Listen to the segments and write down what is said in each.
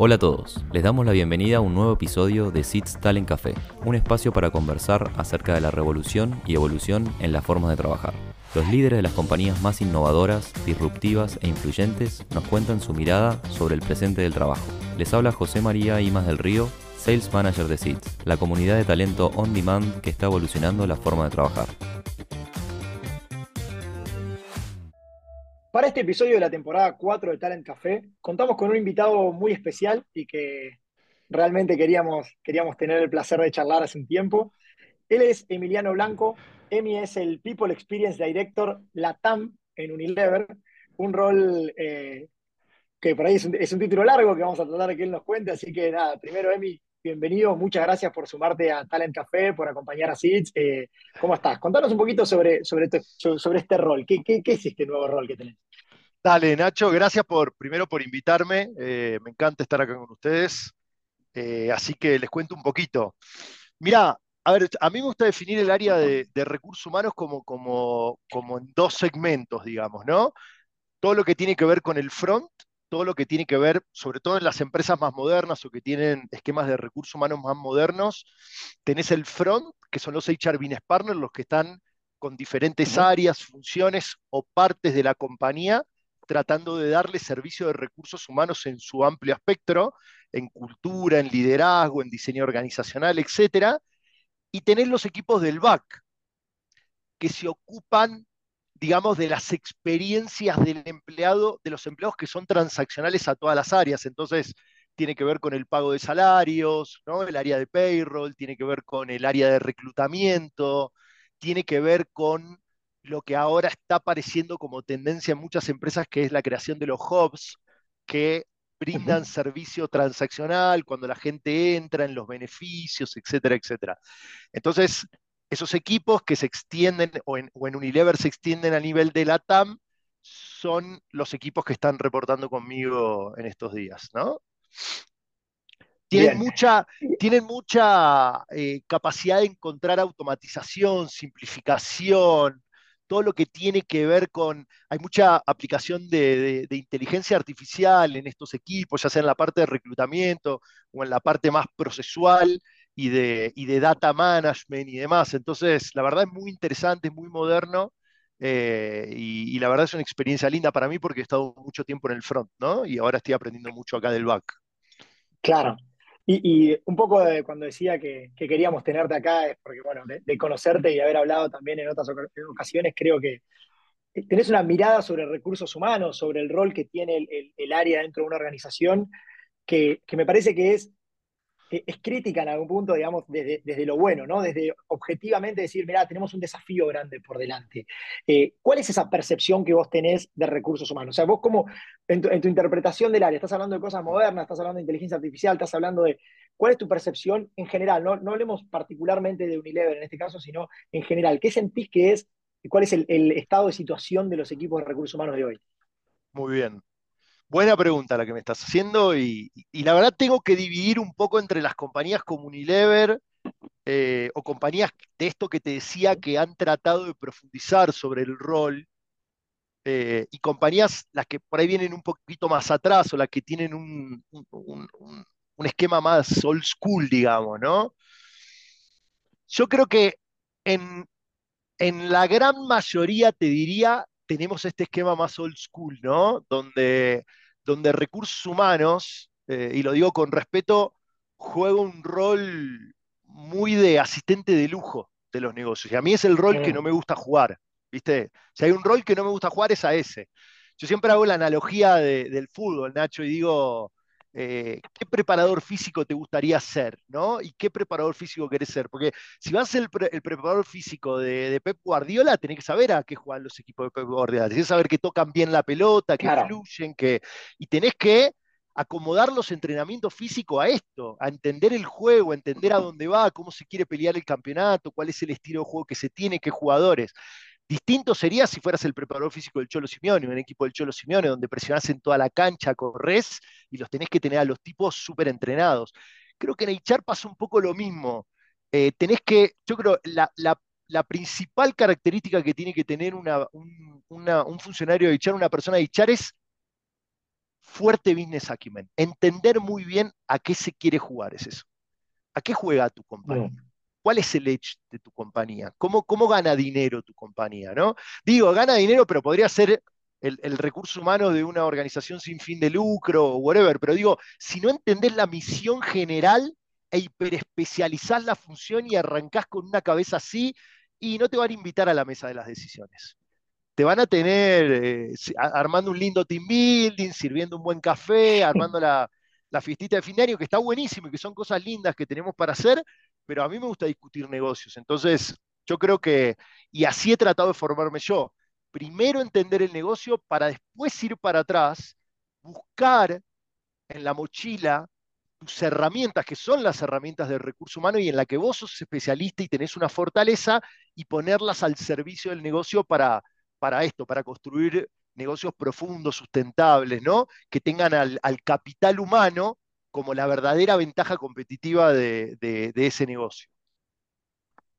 Hola a todos, les damos la bienvenida a un nuevo episodio de SITS Talent Café, un espacio para conversar acerca de la revolución y evolución en las formas de trabajar. Los líderes de las compañías más innovadoras, disruptivas e influyentes nos cuentan su mirada sobre el presente del trabajo. Les habla José María Imas del Río, Sales Manager de SITS, la comunidad de talento on demand que está evolucionando la forma de trabajar. Para este episodio de la temporada 4 de Talent Café, contamos con un invitado muy especial y que realmente queríamos, queríamos tener el placer de charlar hace un tiempo. Él es Emiliano Blanco. Emi es el People Experience Director LATAM en Unilever, un rol eh, que por ahí es un, título largo que vamos a tratar de que él nos cuente. Así que nada, primero, Emi, bienvenido. Muchas gracias por sumarte a Talent Café, por acompañar a SIDS. Eh, ¿Cómo estás? Contanos un poquito sobre, sobre, sobre este rol. ¿Qué, ¿Qué, qué, es este nuevo rol que tenés? Dale, Nacho, gracias por, primero por invitarme. Eh, me encanta estar acá con ustedes. Eh, así que les cuento un poquito. Mira, a ver, a mí me gusta definir el área de, de recursos humanos como, como, como en dos segmentos, digamos, ¿no? Todo lo que tiene que ver con el front todo lo que tiene que ver, sobre todo en las empresas más modernas o que tienen esquemas de recursos humanos más modernos, tenés el front, que son los HR Business Partners, los que están con diferentes áreas, funciones o partes de la compañía, tratando de darle servicio de recursos humanos en su amplio espectro, en cultura, en liderazgo, en diseño organizacional, etc. Y tenés los equipos del back, que se ocupan digamos, de las experiencias del empleado, de los empleados que son transaccionales a todas las áreas. Entonces, tiene que ver con el pago de salarios, ¿no? el área de payroll, tiene que ver con el área de reclutamiento, tiene que ver con lo que ahora está apareciendo como tendencia en muchas empresas, que es la creación de los hubs, que brindan servicio transaccional cuando la gente entra en los beneficios, etcétera, etcétera. Entonces, esos equipos que se extienden, o en, Unilever se extienden a nivel de la TAM, son los equipos que están reportando conmigo en estos días, ¿no? Tienen mucha, tienen mucha eh, capacidad de encontrar automatización, simplificación, todo lo que tiene que ver con, hay mucha aplicación de, de, inteligencia artificial en estos equipos, ya sea en la parte de reclutamiento o en la parte más procesual, y de, y de data management y demás. Entonces, la verdad es muy interesante, es muy moderno. Eh, y, y, la verdad es una experiencia linda para mí porque he estado mucho tiempo en el front, ¿no? Y ahora estoy aprendiendo mucho acá del back. Claro. Y, y un poco de cuando decía que, que, queríamos tenerte acá es porque, bueno, de, conocerte y haber hablado también en otras ocasiones, creo que tenés una mirada sobre recursos humanos, sobre el rol que tiene el, el, el área dentro de una organización, que, que me parece que es es crítica en algún punto, digamos, desde, desde, lo bueno, ¿no? Desde objetivamente decir, mira, tenemos un desafío grande por delante. Eh, ¿Cuál es esa percepción que vos tenés de recursos humanos? O sea, vos como, en tu, en tu, interpretación del área, estás hablando de cosas modernas, estás hablando de inteligencia artificial, estás hablando de, ¿cuál es tu percepción en general? No, no hablemos particularmente de Unilever en este caso, sino en general. ¿Qué sentís que es, cuál es el, el estado de situación de los equipos de recursos humanos de hoy? Muy bien. Buena pregunta la que me estás haciendo y, la verdad tengo que dividir un poco entre las compañías como Unilever eh, o compañías de esto que te decía que han tratado de profundizar sobre el rol eh, y compañías las que por ahí vienen un poquito más atrás o las que tienen un, un, un, un esquema más old school, digamos, ¿no? Yo creo que en, en la gran mayoría te diría tenemos este esquema más old school, ¿no? Donde, donde recursos humanos, eh, y lo digo con respeto, juega un rol muy de asistente de lujo de los negocios. Y a mí es el rol que no me gusta jugar, ¿viste? Si hay un rol que no me gusta jugar es a ese. Yo siempre hago la analogía de, del fútbol, Nacho, y digo, eh, qué preparador físico te gustaría ser, ¿no? Y qué preparador físico querés ser. Porque si vas a ser el, pre el preparador físico de, de, Pep Guardiola, tenés que saber a qué juegan los equipos de Pep Guardiola. Tenés que saber que tocan bien la pelota, que claro. fluyen, que... y tenés que acomodar los entrenamientos físicos a esto, a entender el juego, a entender a dónde va, cómo se quiere pelear el campeonato, cuál es el estilo de juego que se tiene, qué jugadores. Distinto sería si fueras el preparador físico del Cholo Simeone, un equipo del Cholo Simeone, donde presionás en toda la cancha, corres y los tenés que tener a los tipos súper entrenados. Creo que en HR pasa un poco lo mismo. Eh, tenés que, yo creo, la, la, la, principal característica que tiene que tener una, un, una, un, funcionario de HR, una persona de HR, es fuerte business acumen. Entender muy bien a qué se quiere jugar es eso. ¿A qué juega tu compañía? ¿Cuál es el edge de tu compañía? ¿Cómo, ¿Cómo gana dinero tu compañía? ¿no? Digo, gana dinero, pero podría ser el, recurso humano de una organización sin fin de lucro o whatever. Pero digo, si no entendés la misión general e hiperespecializás la función y arrancás con una cabeza así, y no te van a invitar a la mesa de las decisiones. Te van a tener eh, armando un lindo team building, sirviendo un buen café, armando la, la fiestita de fin de año, que está buenísimo y que son cosas lindas que tenemos para hacer, pero a mí me gusta discutir negocios. Entonces, yo creo que, y así he tratado de formarme yo, primero entender el negocio para después ir para atrás, buscar en la mochila tus herramientas, que son las herramientas del recurso humano y en la que vos sos especialista y tenés una fortaleza, y ponerlas al servicio del negocio para, para esto, para construir negocios profundos, sustentables, ¿no? Que tengan al, capital humano como la verdadera ventaja competitiva de, ese negocio.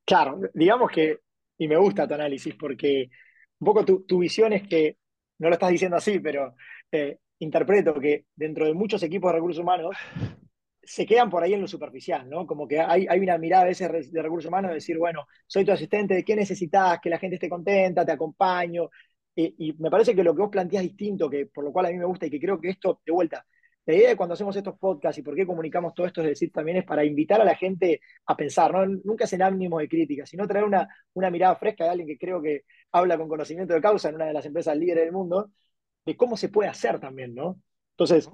Claro, digamos que, y me gusta tu análisis, porque un poco tu, visión es que, no lo estás diciendo así, pero eh, interpreto que dentro de muchos equipos de recursos humanos se quedan por ahí en lo superficial, ¿no? Como que hay, una mirada a veces de recursos humanos de decir, bueno, soy tu asistente, ¿de qué necesitas? Que la gente esté contenta, te acompaño, y, me parece que lo que vos planteás distinto, que por lo cual a mí me gusta y que creo que esto, de vuelta, la idea de cuando hacemos estos podcasts y por qué comunicamos todo esto, es decir, también es para invitar a la gente a pensar, ¿no? Nunca es en ánimo de crítica, sino traer una, una mirada fresca de alguien que creo que habla con conocimiento de causa en una de las empresas líderes del mundo, de cómo se puede hacer también, ¿no? Entonces,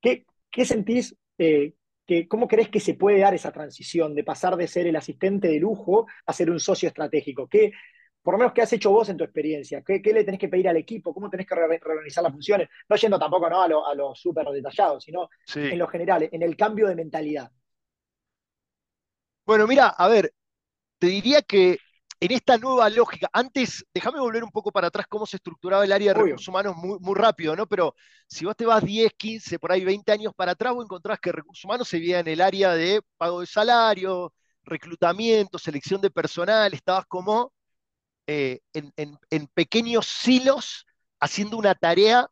¿qué, qué sentís, eh, que, cómo crees que se puede dar esa transición de pasar de ser el asistente de lujo a ser un socio estratégico? ¿Qué, por lo menos, ¿qué has hecho vos en tu experiencia? ¿Qué, le tenés que pedir al equipo? ¿Cómo tenés que reorganizar las funciones? No yendo tampoco ¿no? a lo, a súper detallado, sino en lo general, en el cambio de mentalidad. Bueno, mira, a ver, te diría que en esta nueva lógica, antes, déjame volver un poco para atrás cómo se estructuraba el área de recursos humanos muy, muy rápido, ¿no? Pero si vos te vas 10, 15, por ahí 20 años para atrás, vos encontrás que recursos humanos se veía en el área de pago de salario, reclutamiento, selección de personal, estabas como eh, en, pequeños silos haciendo una tarea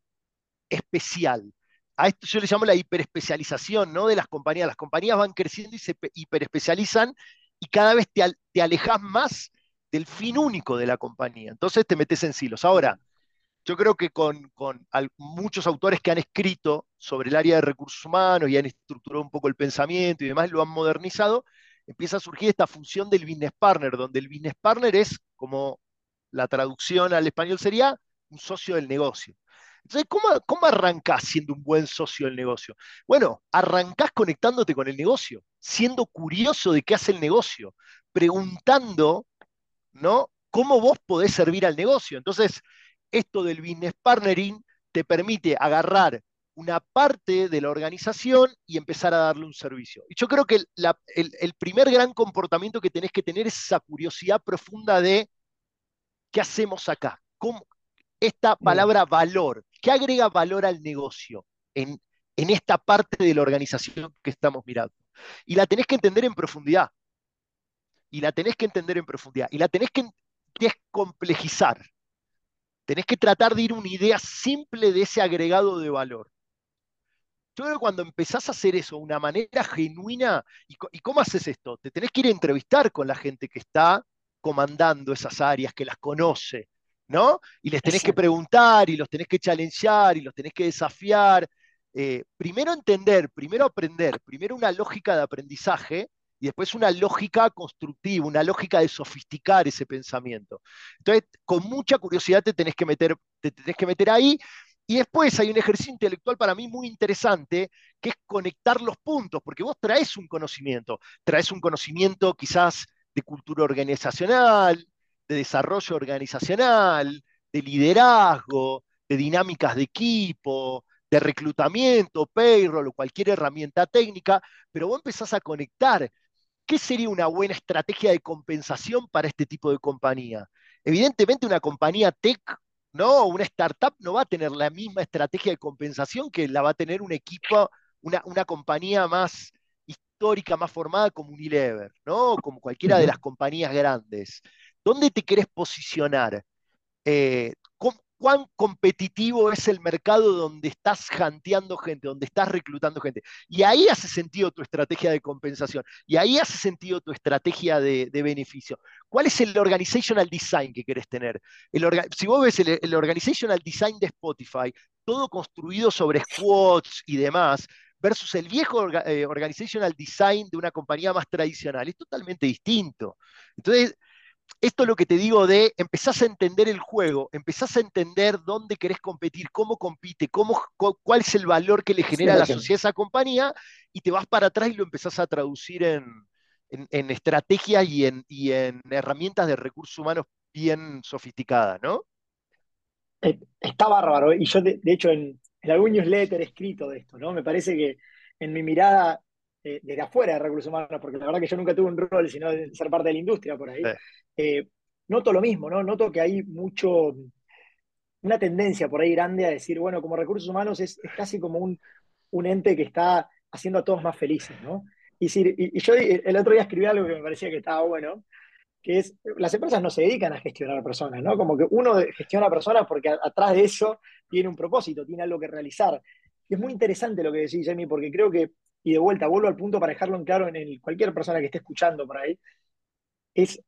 especial. A esto yo le llamo la hiperespecialización ¿no? de las compañías. Las compañías van creciendo y se hiperespecializan y cada vez te, te alejas más del fin único de la compañía. Entonces te metes en silos. Ahora, yo creo que con, con muchos autores que han escrito sobre el área de recursos humanos y han estructurado un poco el pensamiento y demás, lo han modernizado, empieza a surgir esta función del business partner, donde el business partner es como la traducción al español sería un socio del negocio. Entonces, ¿cómo, ¿cómo, arrancás siendo un buen socio del negocio? Bueno, arrancás conectándote con el negocio, siendo curioso de qué hace el negocio, preguntando, ¿no? ¿Cómo vos podés servir al negocio? Entonces, esto del business partnering te permite agarrar una parte de la organización y empezar a darle un servicio. Y yo creo que el, primer gran comportamiento que tenés que tener es esa curiosidad profunda de qué hacemos acá. ¿Cómo, esta palabra valor, ¿qué agrega valor al negocio en, en esta parte de la organización que estamos mirando? Y la tenés que entender en profundidad. Y la tenés que entender en profundidad. Y la tenés que descomplejizar. Tenés que tratar de ir a una idea simple de ese agregado de valor. Yo creo que cuando empezás a hacer eso de una manera genuina, ¿y, cómo haces esto? Te tenés que ir a entrevistar con la gente que está comandando esas áreas, que las conoce, ¿no? Y les tenés que preguntar, y los tenés que challengear, y los tenés que desafiar. Eh, primero entender, primero aprender, primero una lógica de aprendizaje, y después una lógica constructiva, una lógica de sofisticar ese pensamiento. Entonces, con mucha curiosidad te tenés que meter, te tenés que meter ahí. Y después hay un ejercicio intelectual para mí muy interesante, que es conectar los puntos, porque vos traes un conocimiento, traes un conocimiento quizás de cultura organizacional, de desarrollo organizacional, de liderazgo, de dinámicas de equipo, de reclutamiento, payroll o cualquier herramienta técnica, pero vos empezás a conectar. ¿Qué sería una buena estrategia de compensación para este tipo de compañía? Evidentemente una compañía tech ¿no? Una startup no va a tener la misma estrategia de compensación que la va a tener un equipo, una, una compañía más histórica, más formada como Unilever, ¿no? Como cualquiera de las compañías grandes. ¿Dónde te querés posicionar? Eh, cuán competitivo es el mercado donde estás janteando gente, donde estás reclutando gente. Y ahí hace sentido tu estrategia de compensación, y ahí hace sentido tu estrategia de, beneficio. ¿Cuál es el organizational design que querés tener? si vos ves el, organizational design de Spotify, todo construido sobre squads y demás, versus el viejo eh, organizational design de una compañía más tradicional, es totalmente distinto. Entonces, esto es lo que te digo de empezás a entender el juego, empezás a entender dónde querés competir, cómo compite, cómo, cuál es el valor que le genera a la sociedad esa compañía, y te vas para atrás y lo empezás a traducir en, estrategias y en, en, herramientas de recursos humanos bien sofisticadas, ¿no? Eh, está bárbaro, y yo de, hecho en, algún newsletter escrito de esto, ¿no? Me parece que en mi mirada eh, desde afuera de recursos humanos, porque la verdad que yo nunca tuve un rol, sino de ser parte de la industria por ahí, eh, noto lo mismo, ¿no? Noto que hay mucho, una tendencia por ahí grande a decir, bueno, como recursos humanos es, casi como un, un, ente que está haciendo a todos más felices, ¿no? Y, y, yo el otro día escribí algo que me parecía que estaba bueno, que es, las empresas no se dedican a gestionar personas, ¿no? Como que uno gestiona personas porque atrás de eso tiene un propósito, tiene algo que realizar. Es muy interesante lo que decís, Jamie, porque creo que, y de vuelta, vuelvo al punto para dejarlo en claro en cualquier persona que esté escuchando por ahí, es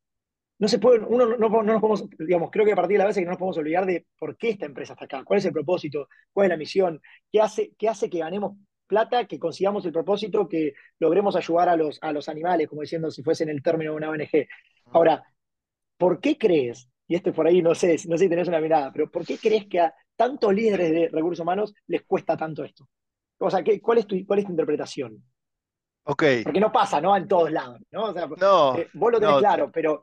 no se puede, uno no, no, nos podemos, digamos, creo que a partir de la vez que no nos podemos olvidar de por qué esta empresa está acá, cuál es el propósito, cuál es la misión, qué hace, qué hace que ganemos plata, que consigamos el propósito, que logremos ayudar a los, a los animales, como diciendo si fuese en el término de una ONG. Ahora, ¿por qué crees, y este por ahí no sé, no sé si tenés una mirada, pero ¿por qué crees que a tantos líderes de recursos humanos les cuesta tanto esto? O sea, ¿cuál es tu, cuál es tu interpretación? Okay. Porque no pasa, ¿no? En todos lados, ¿no? O sea, no, eh, vos lo tenés claro, pero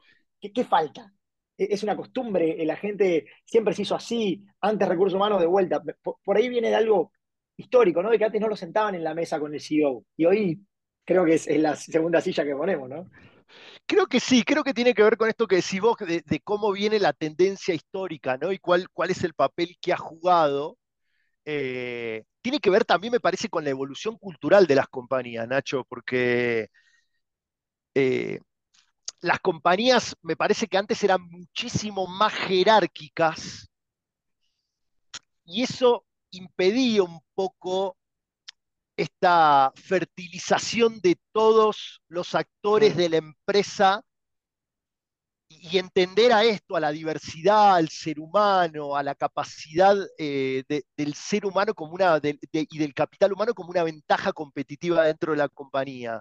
¿Qué, falta? E, es una costumbre, la gente siempre se hizo así, antes recursos humanos de vuelta. Por, ahí viene de algo histórico, ¿no? De que antes no lo sentaban en la mesa con el CEO. Y hoy creo que es, la segunda silla que ponemos, ¿no? Creo que sí, creo que tiene que ver con esto que decís vos, de, cómo viene la tendencia histórica, ¿no? Y cuál, cuál es el papel que ha jugado. Eh, tiene que ver también, me parece, con la evolución cultural de las compañías, Nacho, porque eh, las compañías me parece que antes eran muchísimo más jerárquicas y eso impedía un poco esta fertilización de todos los actores de la empresa y entender a esto, a la diversidad, al ser humano, a la capacidad eh, del ser humano como una, y del capital humano como una ventaja competitiva dentro de la compañía.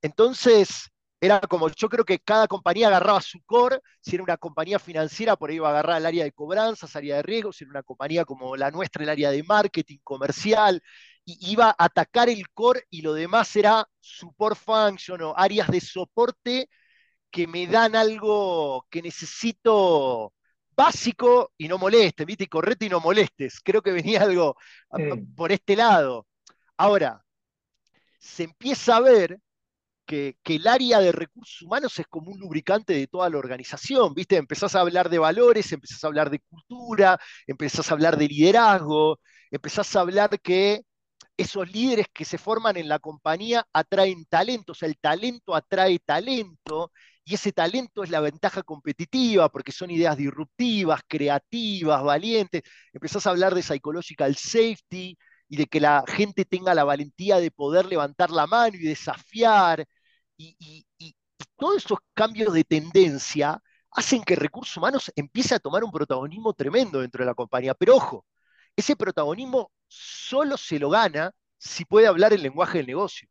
Entonces, era como, yo creo que cada compañía agarraba su core, si era una compañía financiera, por ahí iba a agarrar el área de cobranzas, área de riesgo, si era una compañía como la nuestra, el área de marketing, comercial, y iba a atacar el core y lo demás era support function o áreas de soporte que me dan algo que necesito básico y no moleste, ¿viste? Y correte y no molestes. Creo que venía algo por este lado. Ahora, se empieza a ver que, el área de recursos humanos es como un lubricante de toda la organización, ¿viste? Empezás a hablar de valores, empezás a hablar de cultura, empezás a hablar de liderazgo, empezás a hablar que esos líderes que se forman en la compañía atraen talento, o sea, el talento atrae talento, y ese talento es la ventaja competitiva, porque son ideas disruptivas, creativas, valientes. Empezás a hablar de psychological safety y de que la gente tenga la valentía de poder levantar la mano y desafiar y, todos esos cambios de tendencia hacen que recursos humanos empiece a tomar un protagonismo tremendo dentro de la compañía. Pero ojo, ese protagonismo solo se lo gana si puede hablar el lenguaje del negocio.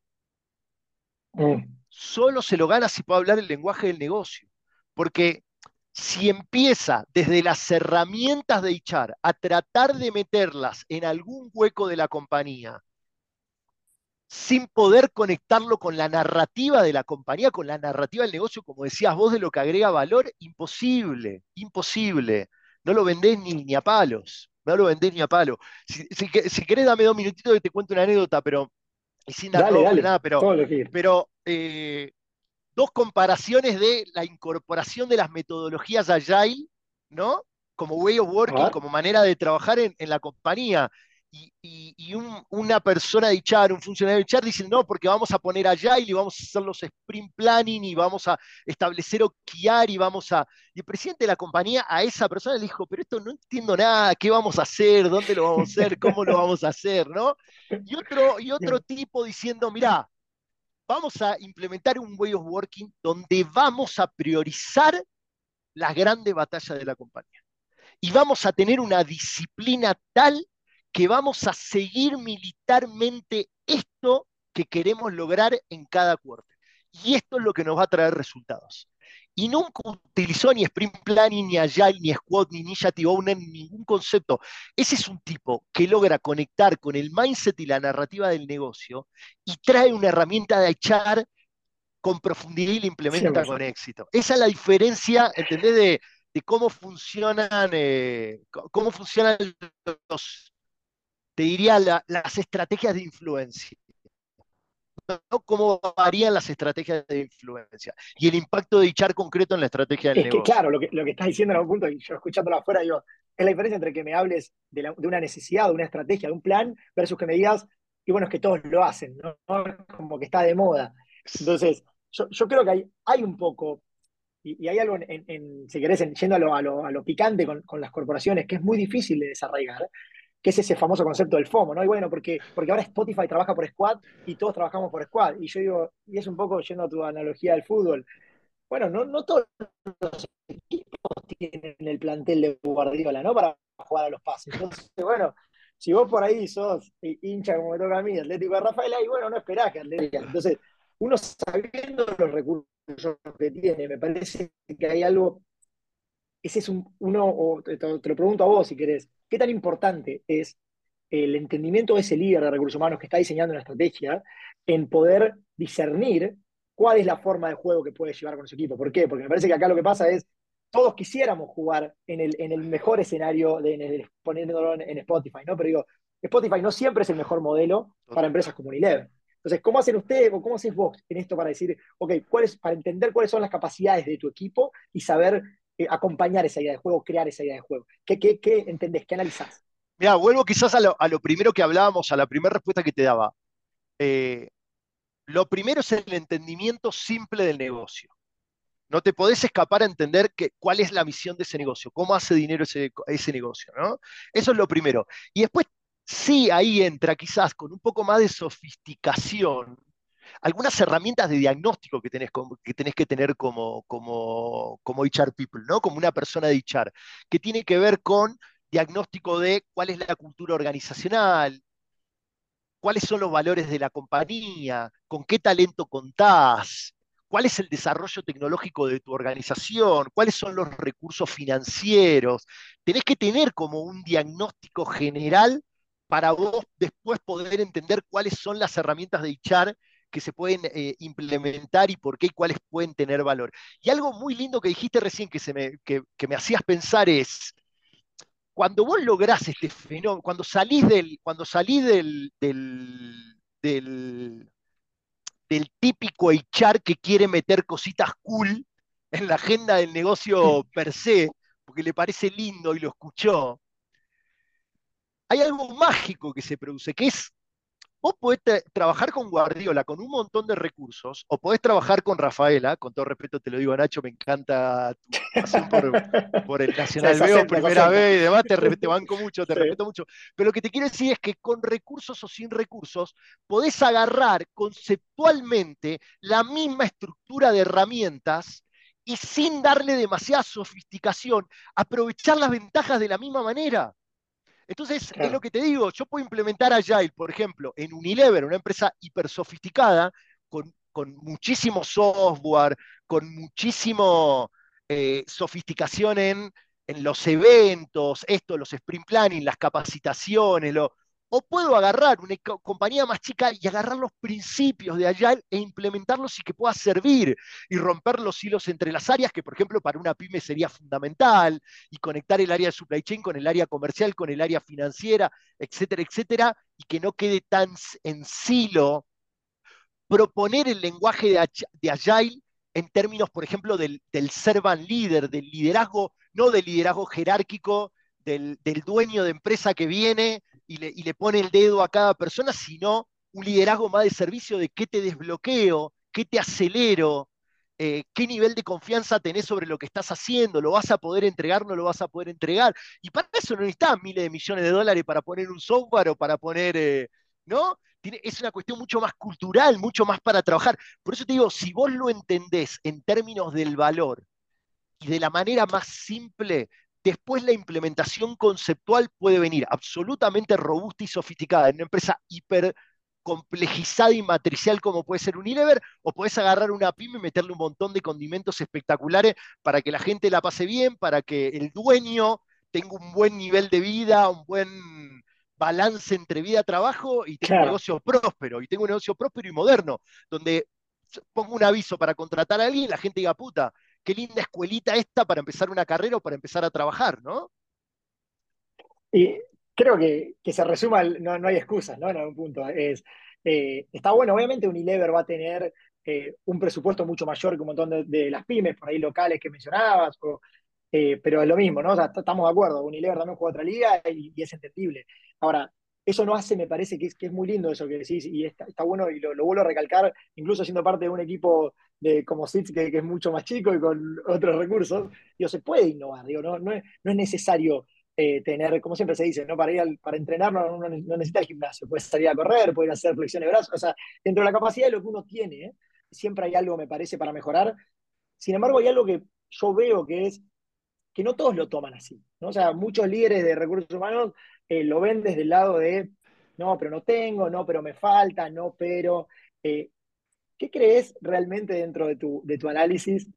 Mm. Solo se lo gana si puede hablar el lenguaje del negocio. Porque si empieza desde las herramientas de HR a tratar de meterlas en algún hueco de la compañía sin poder conectarlo con la narrativa de la compañía, con la narrativa del negocio, como decías vos, de lo que agrega valor, imposible, imposible. No lo vendés ni, a palos, no lo vendés ni a palos. Si, si, querés, dame dos minutitos y te cuento una anécdota, pero sin dar nada, pero, pero eh, dos comparaciones de la incorporación de las metodologías Agile, ¿no? Como way of working, como manera de trabajar en, en la compañía y, una persona de HR, un funcionario de HR, dice, no, porque vamos a poner allá y vamos a hacer los sprint planning y vamos a establecer OKR y vamos a... Y el presidente de la compañía a esa persona le dijo, pero esto no entiendo nada, ¿qué vamos a hacer? ¿Dónde lo vamos a hacer? ¿Cómo lo vamos a hacer? ¿no? Y otro, y otro tipo diciendo, mira, vamos a implementar un way of working donde vamos a priorizar las grandes batallas de la compañía. Y vamos a tener una disciplina tal que vamos a seguir militarmente esto que queremos lograr en cada cuarto. Y esto es lo que nos va a traer resultados. Y nunca utilizó ni Sprint Planning, ni Agile, ni Squad, ni Initiative Owner, ningún concepto. Ese es un tipo que logra conectar con el mindset y la narrativa del negocio y trae una herramienta de echar con profundidad y la implementa con éxito. Esa es la diferencia, ¿entendés? De, cómo funcionan, eh, cómo funcionan los, te diría las estrategias de influencia. ¿no? ¿Cómo varían las estrategias de influencia? Y el impacto de dichar concreto en la estrategia del es Que, claro, lo que, lo que estás diciendo en algún punto, y yo escuchándolo afuera, digo, es la diferencia entre que me hables de, una necesidad, de una estrategia, de un plan, versus que me digas, y bueno, es que todos lo hacen, ¿no? Como que está de moda. Entonces, yo, creo que hay, hay un poco, y, hay algo, en, si querés, yendo a lo, a lo, a lo picante con, con, las corporaciones, que es muy difícil de desarrollar, que es ese famoso concepto del FOMO, ¿no? Y bueno, porque, porque ahora Spotify trabaja por squad y todos trabajamos por squad. Y yo digo, y es un poco yendo a tu analogía del fútbol. Bueno, no, no todos los equipos tienen el plantel de Guardiola, ¿no? Para jugar a los pases. Entonces, bueno, si vos por ahí sos hincha como me toca a mí, Atlético de Rafaela, y bueno, no esperás que Atlético. Entonces, uno sabiendo los recursos que tiene, me parece que hay algo. Ese es un, uno, te, te lo pregunto a vos si querés, ¿Qué tan importante es el entendimiento de ese líder de recursos humanos que está diseñando una estrategia en poder discernir cuál es la forma de juego que puede llevar con su equipo? ¿Por qué? Porque me parece que acá lo que pasa es, todos quisiéramos jugar en el, en el mejor escenario, de, poniéndolo en, Spotify, ¿no? Pero digo, Spotify no siempre es el mejor modelo para empresas como Unilever. Entonces, ¿cómo hacen ustedes o cómo hacéis vos en esto para decir, ok, ¿cuál para entender cuáles son las capacidades de tu equipo y saber eh, acompañar esa idea de juego, crear esa idea de juego? ¿Qué, qué, qué entendés? ¿Qué analizás? Mira, vuelvo quizás a lo, primero que hablábamos, a la primera respuesta que te daba. Eh, lo primero es el entendimiento simple del negocio. No te podés escapar a entender que, cuál es la misión de ese negocio, cómo hace dinero ese, ese negocio, ¿no? Eso es lo primero. Y después, sí, ahí entra quizás con un poco más de sofisticación, algunas herramientas de diagnóstico que tenés, que, tenés que tener como, como, como HR people, ¿no? Como una persona de HR, que tiene que ver con diagnóstico de cuál es la cultura organizacional, cuáles son los valores de la compañía, con qué talento contás, cuál es el desarrollo tecnológico de tu organización, cuáles son los recursos financieros. Tenés que tener como un diagnóstico general para vos después poder entender cuáles son las herramientas de HR que se pueden eh, implementar y por qué y cuáles pueden tener valor. Y algo muy lindo que dijiste recién que, se me, que, me hacías pensar es, cuando vos lográs este fenómeno, cuando salís del, cuando salís del, del, del, del típico HR que quiere meter cositas cool en la agenda del negocio per se, porque le parece lindo y lo escuchó, hay algo mágico que se produce, que es Vos podés trabajar con Guardiola con un montón de recursos, o podés trabajar con Rafaela, con todo respeto te lo digo Nacho, me encanta tu pasión por, el Nacional Veo, primera vez y demás, te, banco mucho, te respeto mucho. Pero lo que te quiero decir es que con recursos o sin recursos, podés agarrar conceptualmente la misma estructura de herramientas y sin darle demasiada sofisticación, aprovechar las ventajas de la misma manera. Entonces, es lo que te digo, yo puedo implementar Agile, por ejemplo, en Unilever, una empresa hiper sofisticada, con, muchísimo software, con muchísimo eh, sofisticación en, en, los eventos, esto, los sprint planning, las capacitaciones, lo, o puedo agarrar una compañía más chica y agarrar los principios de Agile e implementarlos y que pueda servir y romper los hilos entre las áreas, que por ejemplo para una pyme sería fundamental, y conectar el área de supply chain con el área comercial, con el área financiera, etcétera, etcétera, y que no quede tan en silo. Proponer el lenguaje de, Agile en términos, por ejemplo, del, del servant leader, del liderazgo, no del liderazgo jerárquico, del, del dueño de empresa que viene y le, pone el dedo a cada persona, sino un liderazgo más de servicio de qué te desbloqueo, qué te acelero, eh, qué nivel de confianza tenés sobre lo que estás haciendo, lo vas a poder entregar, no lo vas a poder entregar. Y para eso no necesitas miles de millones de dólares para poner un software o para poner, eh, ¿no? es una cuestión mucho más cultural, mucho más para trabajar. Por eso te digo, si vos lo entendés en términos del valor y de la manera más simple, después la implementación conceptual puede venir absolutamente robusta y sofisticada en una empresa hiper complejizada y matricial como puede ser Unilever, o puedes agarrar una pyme y meterle un montón de condimentos espectaculares para que la gente la pase bien, para que el dueño tenga un buen nivel de vida, un buen balance entre vida y trabajo y tenga un negocio próspero, y tenga un negocio próspero y moderno, donde pongo un aviso para contratar a alguien y la gente diga, puta, qué linda escuelita esta para empezar una carrera o para empezar a trabajar, ¿no? Y creo que, se resuma, no, no hay excusas, ¿no? En algún punto. Es, eh, está bueno, obviamente Unilever va a tener eh, un presupuesto mucho mayor que un montón de, las pymes, por ahí locales que mencionabas, eh, pero es lo mismo, ¿no? estamos de acuerdo, Unilever también juega otra liga y, es entendible. Ahora, eso no hace, me parece que es, muy lindo eso que decís, y está, bueno, y lo, vuelvo a recalcar, incluso siendo parte de un equipo de como SITS que, es mucho más chico y con otros recursos, digo, se puede innovar, digo, no, es, necesario eh, tener, como siempre se dice, ¿no? para, ir para entrenar no, no, necesita el gimnasio, puedes salir a correr, puedes hacer flexiones de brazos, o sea, dentro de la capacidad de lo que uno tiene, ¿eh? siempre hay algo, me parece, para mejorar. Sin embargo, hay algo que yo veo que es que no todos lo toman así, O sea, muchos líderes de recursos humanos eh, lo ven desde el lado de, no, pero no tengo, no, pero me falta, no, pero... ¿Qué crees realmente dentro de tu, de tu análisis?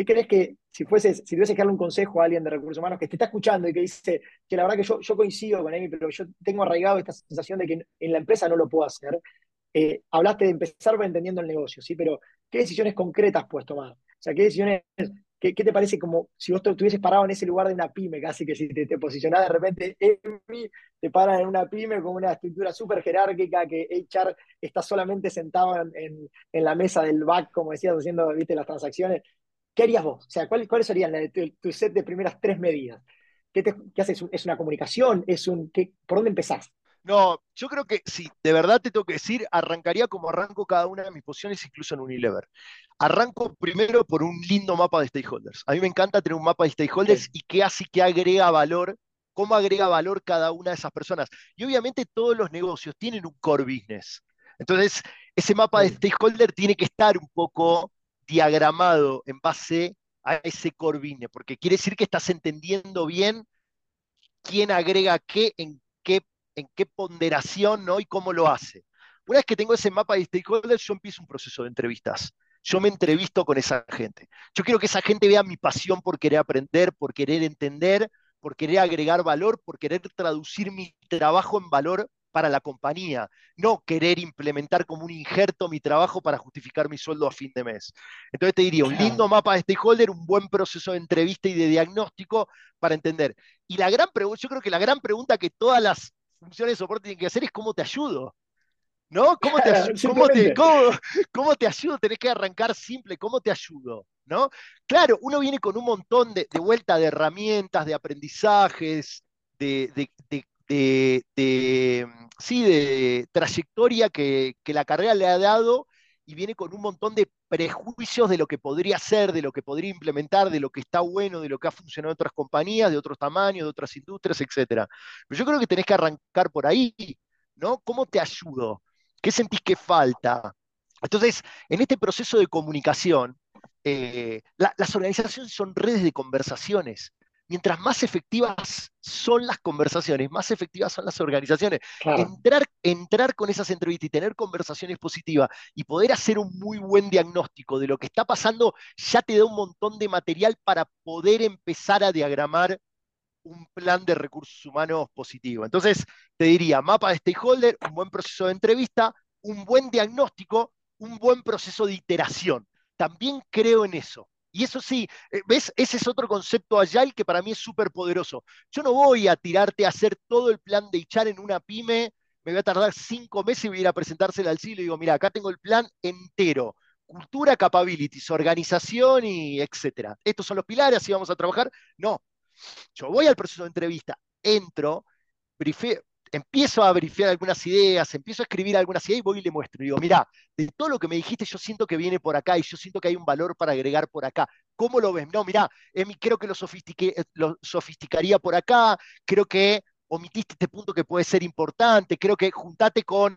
¿Qué crees que si fueses, si tuvieses que darle un consejo a alguien de recursos humanos que te está escuchando y que dice que la verdad que yo, yo coincido con Amy, pero yo tengo arraigado esta sensación de que en, la empresa no lo puedo hacer? Eh, hablaste de empezar entendiendo el negocio, ¿sí? Pero ¿qué decisiones concretas puedes tomar? O sea, ¿qué decisiones, qué, te parece como si vos te estuvieses parado en ese lugar de una pyme, casi que si te, te posicionás de repente, Amy, te paran en una pyme con una estructura súper jerárquica, que HR está solamente sentado en, la mesa del back, como decías, haciendo, viste, las transacciones, ¿Qué harías vos? O sea, ¿cuáles serían tu, set de primeras tres medidas? ¿Qué, haces? ¿Es una comunicación? ¿Es un, ¿Por dónde empezás? No, yo creo que si de verdad te tengo que decir, arrancaría como arranco cada una de mis posiciones, incluso en Unilever. Arranco primero por un lindo mapa de stakeholders. A mí me encanta tener un mapa de stakeholders y qué hace que agrega valor, cómo agrega valor cada una de esas personas. Y obviamente todos los negocios tienen un core business. Entonces, ese mapa de stakeholder tiene que estar un poco diagramado en base a ese core porque quiere decir que estás entendiendo bien quién agrega qué, en qué, en qué ponderación ¿no? y cómo lo hace. Una vez que tengo ese mapa de stakeholders, yo empiezo un proceso de entrevistas. Yo me entrevisto con esa gente. Yo quiero que esa gente vea mi pasión por querer aprender, por querer entender, por querer agregar valor, por querer traducir mi trabajo en valor para la compañía, no querer implementar como un injerto mi trabajo para justificar mi sueldo a fin de mes. Entonces te diría, un lindo mapa de stakeholder, un buen proceso de entrevista y de diagnóstico para entender. Y la gran pregunta, yo creo que la gran pregunta que todas las funciones de soporte tienen que hacer es cómo te ayudo. ¿No? ¿Cómo te, cómo, te ayudo? Tenés que arrancar simple, ¿cómo te ayudo? ¿No? Claro, uno viene con un montón de, vuelta de herramientas, de aprendizajes, de, de, sí, de trayectoria que, la carrera le ha dado y viene con un montón de prejuicios de lo que podría ser, de lo que podría implementar, de lo que está bueno, de lo que ha funcionado en otras compañías, de otros tamaños, de otras industrias, etc. Pero yo creo que tenés que arrancar por ahí, ¿no? ¿Cómo te ayudo? ¿Qué sentís que falta? Entonces, en este proceso de comunicación, eh, las organizaciones son redes de conversaciones mientras más efectivas son las conversaciones, más efectivas son las organizaciones. Entrar, entrar con esas entrevistas y tener conversaciones positivas y poder hacer un muy buen diagnóstico de lo que está pasando, ya te da un montón de material para poder empezar a diagramar un plan de recursos humanos positivo. Entonces, te diría, mapa de stakeholder, un buen proceso de entrevista, un buen diagnóstico, un buen proceso de iteración. También creo en eso. Y eso sí, eh, ¿ves? Ese es otro concepto agile que para mí es súper poderoso. Yo no voy a tirarte a hacer todo el plan de echar en una pyme, me voy a tardar cinco meses y voy a ir a presentársela al CIO y digo, mira, acá tengo el plan entero. Cultura, capabilities, organización y etcétera. Estos son los pilares, así vamos a trabajar. No, yo voy al proceso de entrevista, entro, empiezo a brifear algunas ideas, empiezo a escribir algunas ideas y voy y le muestro. Y digo, mira, de todo lo que me dijiste, yo siento que viene por acá y yo siento que hay un valor para agregar por acá. ¿Cómo lo ves? No, mira, creo que lo, lo sofisticaría por acá, creo que omitiste este punto que puede ser importante, creo que juntate con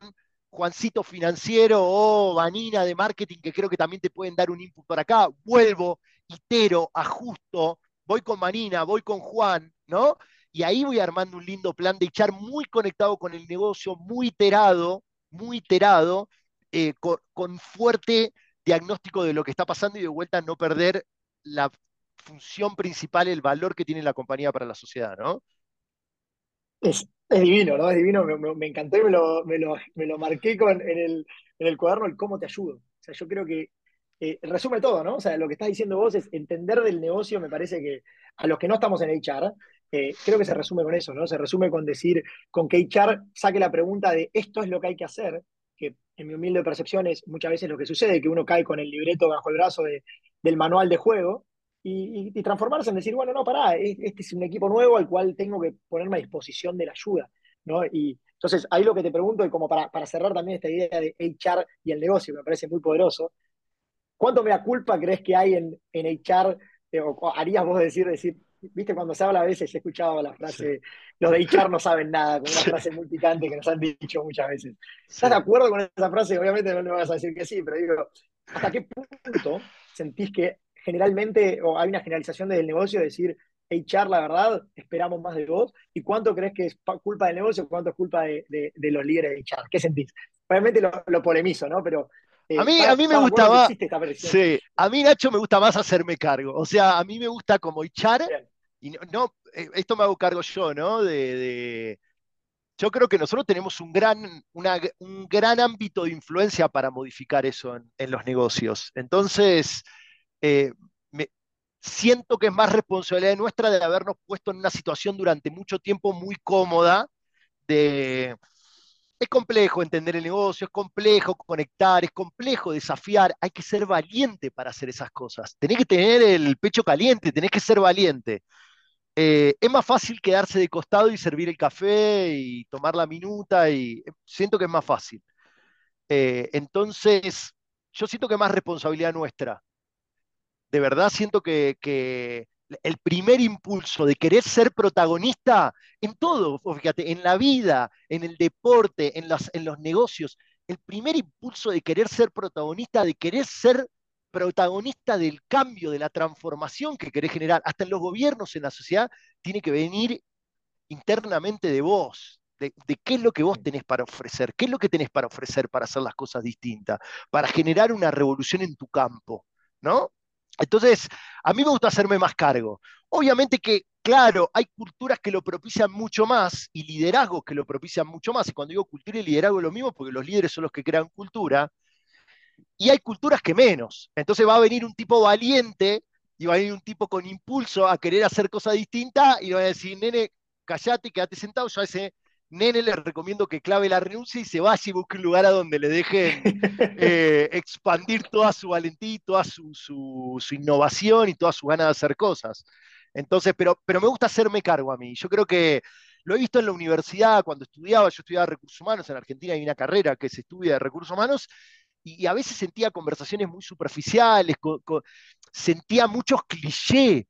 Juancito Financiero o Vanina de Marketing, que creo que también te pueden dar un input por acá. Vuelvo, itero, ajusto, voy con Vanina, voy con Juan, ¿no? Y ahí voy armando un lindo plan de echar muy conectado con el negocio, muy iterado, muy iterado, eh, con, fuerte diagnóstico de lo que está pasando y de vuelta no perder la función principal, el valor que tiene la compañía para la sociedad, ¿no? Es, divino, ¿no? Es divino, me, encantó y me lo, me lo, marqué con, en, el, en el cuaderno el cómo te ayudo. O sea, yo creo que eh, resume todo, ¿no? O sea, lo que estás diciendo vos es entender del negocio, me parece que a los que no estamos en HR, creo que se resume con eso, ¿no? Se resume con decir, con que HR saque la pregunta de esto es lo que hay que hacer, que en mi humilde percepción es muchas veces lo que sucede, que uno cae con el libreto bajo el brazo del manual de juego y, transformarse en decir, bueno, no, pará, este es un equipo nuevo al cual tengo que ponerme a disposición de la ayuda, ¿no? Y entonces ahí lo que te pregunto, y como para, para cerrar también esta idea de HR y el negocio, me parece muy poderoso, ¿cuánto me da culpa crees que hay en, en HR, eh, o harías vos decir, decir, viste, cuando se habla a veces, he escuchado la frase, los de HR no saben nada, con una frase muy picante que nos han dicho muchas veces. ¿Estás de acuerdo con esa frase? Obviamente no le vas a decir que sí, pero digo, ¿hasta qué punto sentís que generalmente, o hay una generalización del negocio de decir, HR, la verdad, esperamos más de vos, y cuánto crees que es culpa del negocio, cuánto es culpa de, los líderes de HR? ¿Qué sentís? Obviamente lo, lo polemizo, ¿no? Pero eh, a mí, a mí me gusta más. Sí, a mí, Nacho, me gusta más hacerme cargo. O sea, a mí me gusta como echar. Y no, eh, esto me hago cargo yo, ¿no? De, yo creo que nosotros tenemos un gran, un gran ámbito de influencia para modificar eso en, los negocios. Entonces, eh, siento que es más responsabilidad nuestra de habernos puesto en una situación durante mucho tiempo muy cómoda de es complejo entender el negocio, es complejo conectar, es complejo desafiar, hay que ser valiente para hacer esas cosas. Tenés que tener el pecho caliente, tenés que ser valiente. Eh, es más fácil quedarse de costado y servir el café y tomar la minuta y eh, siento que es más fácil. Eh, entonces, yo siento que más responsabilidad nuestra. De verdad siento que, que el primer impulso de querer ser protagonista en todo, fíjate, en la vida, en el deporte, en, en los negocios, el primer impulso de querer ser protagonista, de querer ser protagonista del cambio, de la transformación que querés generar, hasta en los gobiernos, en la sociedad, tiene que venir internamente de vos, de, de, qué es lo que vos tenés para ofrecer, qué es lo que tenés para ofrecer para hacer las cosas distintas, para generar una revolución en tu campo, ¿no? Entonces, a mí me gusta hacerme más cargo. Obviamente que, claro, hay culturas que lo propician mucho más y liderazgos que lo propician mucho más. Y cuando digo cultura y liderazgo es lo mismo porque los líderes son los que crean cultura. Y hay culturas que menos. Entonces va a venir un tipo valiente y va a venir un tipo con impulso a querer hacer cosas distintas y va a decir, nene, callate, quédate sentado. Yo a ese nene le recomiendo que clave la renuncia y se vaya y busque un lugar a donde le dejen eh, expandir toda su valentía, toda su, innovación y toda su ganas de hacer cosas. Entonces, pero, pero me gusta hacerme cargo a mí. Yo creo que lo he visto en la universidad, cuando estudiaba, yo estudiaba recursos humanos, en Argentina hay una carrera que se estudia de recursos humanos, y, a veces sentía conversaciones muy superficiales, sentía muchos clichés,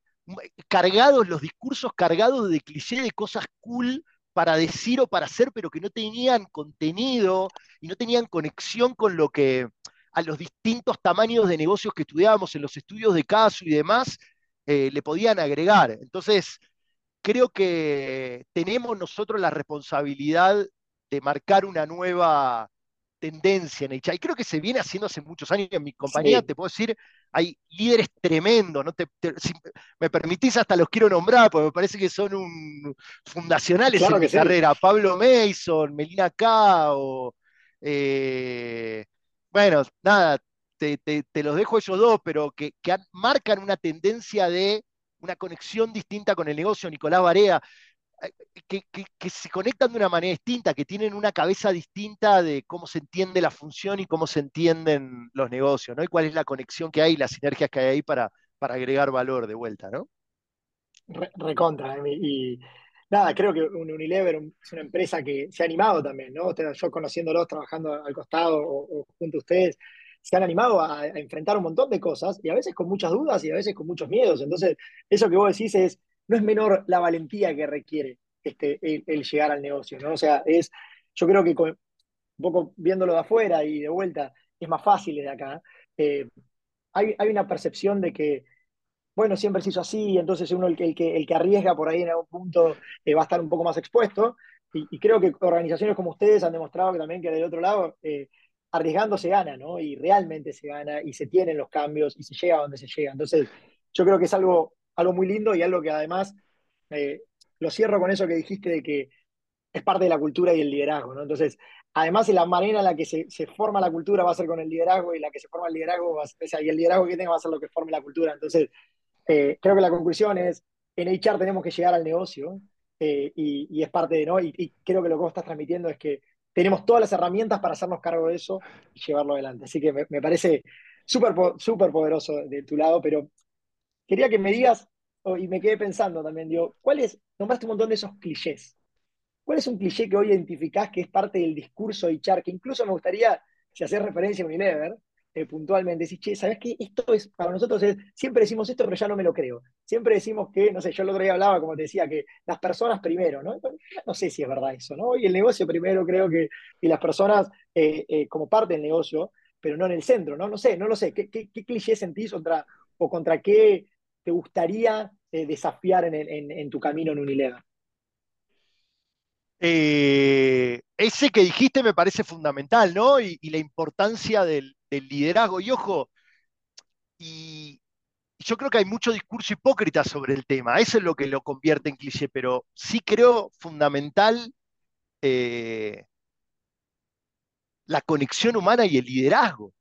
cargados, los discursos cargados de clichés de cosas cool para decir o para hacer, pero que no tenían contenido y no tenían conexión con lo que a los distintos tamaños de negocios que estudiábamos en los estudios de caso y demás eh, le podían agregar. Entonces, creo que tenemos nosotros la responsabilidad de marcar una nueva, tendencia en HR. Y creo que se viene haciendo hace muchos años. En mi compañía, te puedo decir, hay líderes tremendos. ¿no? Te, si me permitís, hasta los quiero nombrar, porque me parece que son un, fundacionales en mi carrera. Pablo Mason, Melina Cao. Eh, bueno, nada, te, los dejo ellos dos, pero que, que marcan una tendencia de una conexión distinta con el negocio. Nicolás Barea, que, se conectan de una manera distinta, que tienen una cabeza distinta de cómo se entiende la función y cómo se entienden los negocios, ¿no? Y cuál es la conexión que hay, las sinergias que hay ahí para, para agregar valor de vuelta, ¿no? recontra, y nada, creo que Unilever es una empresa que se ha animado también, ¿no? Yo conociéndolos, trabajando al costado o, junto a ustedes, se han animado a, enfrentar un montón de cosas y a veces con muchas dudas y a veces con muchos miedos. Entonces, eso que vos decís es, no es menor la valentía que requiere este, el, llegar al negocio, ¿no? O sea, es, yo creo que un poco viéndolo de afuera y de vuelta, es más fácil de acá. Eh, hay, hay una percepción de que bueno, siempre se hizo así, entonces uno el que, el que, el que arriesga por ahí en algún punto eh, va a estar un poco más expuesto. Y, creo que organizaciones como ustedes han demostrado que también que del otro lado, eh, arriesgando se gana, ¿no? Y realmente se gana y se tienen los cambios y se llega donde se llega. Entonces, yo creo que es algo, algo muy lindo y algo que además, eh, lo cierro con eso que dijiste de que es parte de la cultura y el liderazgo, ¿no? Entonces, además la manera en la que se, forma la cultura va a ser con el liderazgo y la que se forma el liderazgo, va a ser, o sea, y el liderazgo que tenga va a ser lo que forme la cultura. Entonces, eh, creo que la conclusión es, en HR tenemos que llegar al negocio eh, y, es parte de, ¿no? Y, creo que lo que vos estás transmitiendo es que tenemos todas las herramientas para hacernos cargo de eso y llevarlo adelante. Así que me, parece súper super poderoso de tu lado, pero quería que me digas, oh, y me quedé pensando también, digo, ¿cuál es, nombraste un montón de esos clichés? ¿Cuál es un cliché que hoy identificás que es parte del discurso de HR? Que incluso me gustaría, si haces referencia a Unilever, eh, puntualmente, decís, che, ¿sabes qué? Esto es, para nosotros es, siempre decimos esto, pero ya no me lo creo. Siempre decimos que, no sé, yo el otro día hablaba, como te decía, que las personas primero, ¿no? No sé si es verdad eso, ¿no? Y el negocio primero creo que, y las personas eh, eh, como parte del negocio, pero no en el centro, ¿no? No sé, no lo sé. ¿Qué, qué, cliché sentís contra, o contra qué te gustaría desafiar en, tu camino en Unilever? ese que dijiste me parece fundamental, ¿no? y la importancia del, del liderazgo. Y ojo, y yo creo que hay mucho discurso hipócrita sobre el tema, eso es lo que lo convierte en cliché, pero sí creo fundamental eh, la conexión humana y el liderazgo.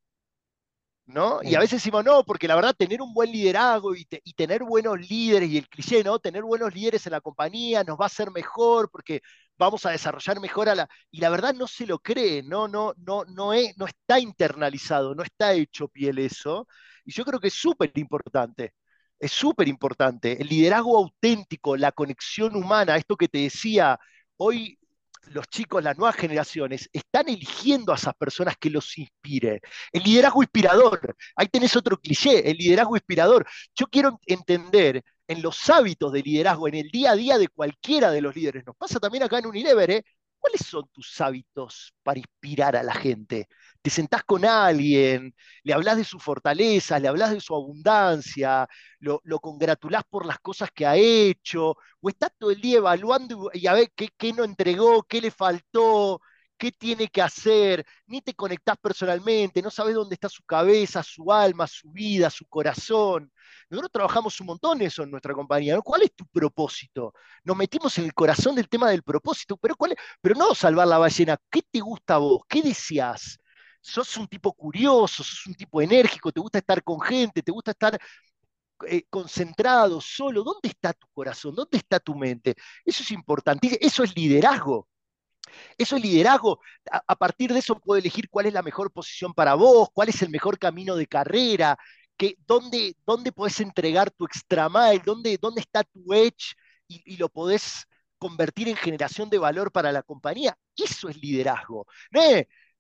¿No? Y a veces decimos, no, porque la verdad tener un buen liderazgo y, tener buenos líderes, y el cliché, ¿no? Tener buenos líderes en la compañía nos va a hacer mejor porque vamos a desarrollar mejor a la... Y la verdad no se lo cree, no, no, no, no, es, no está internalizado, no está hecho piel eso. Y yo creo que es súper importante, es súper importante. El liderazgo auténtico, la conexión humana, esto que te decía, hoy los chicos, las nuevas generaciones, están eligiendo a esas personas que los inspire. El liderazgo inspirador, ahí tenés otro cliché, el liderazgo inspirador. Yo quiero entender en los hábitos de liderazgo, en el día a día de cualquiera de los líderes. Nos pasa también acá en Unilever, ¿eh? ¿Cuáles son tus hábitos para inspirar a la gente? Te sentás con alguien, le hablas de su fortaleza, le hablas de su abundancia, lo, congratulás por las cosas que ha hecho, o estás todo el día evaluando y a ver qué no entregó, qué le faltó, qué tiene que hacer, ni te conectás personalmente, no sabes dónde está su cabeza, su alma, su vida, su corazón. Nosotros trabajamos un montón eso en nuestra compañía. ¿Cuál es tu propósito? Nos metimos en el corazón del tema del propósito, pero, ¿cuál pero no salvar la ballena. ¿Qué te gusta a vos? ¿Qué deseas? ¿Sos un tipo curioso? ¿Sos un tipo enérgico? ¿Te gusta estar con gente? ¿Te gusta estar eh, concentrado, solo? ¿Dónde está tu corazón? ¿Dónde está tu mente? Eso es importante. Eso es liderazgo. Eso es liderazgo. A, partir de eso puedo elegir cuál es la mejor posición para vos, cuál es el mejor camino de carrera, dónde, dónde podés entregar tu extra mile, dónde, dónde está tu edge y, lo podés convertir en generación de valor para la compañía. Eso es liderazgo.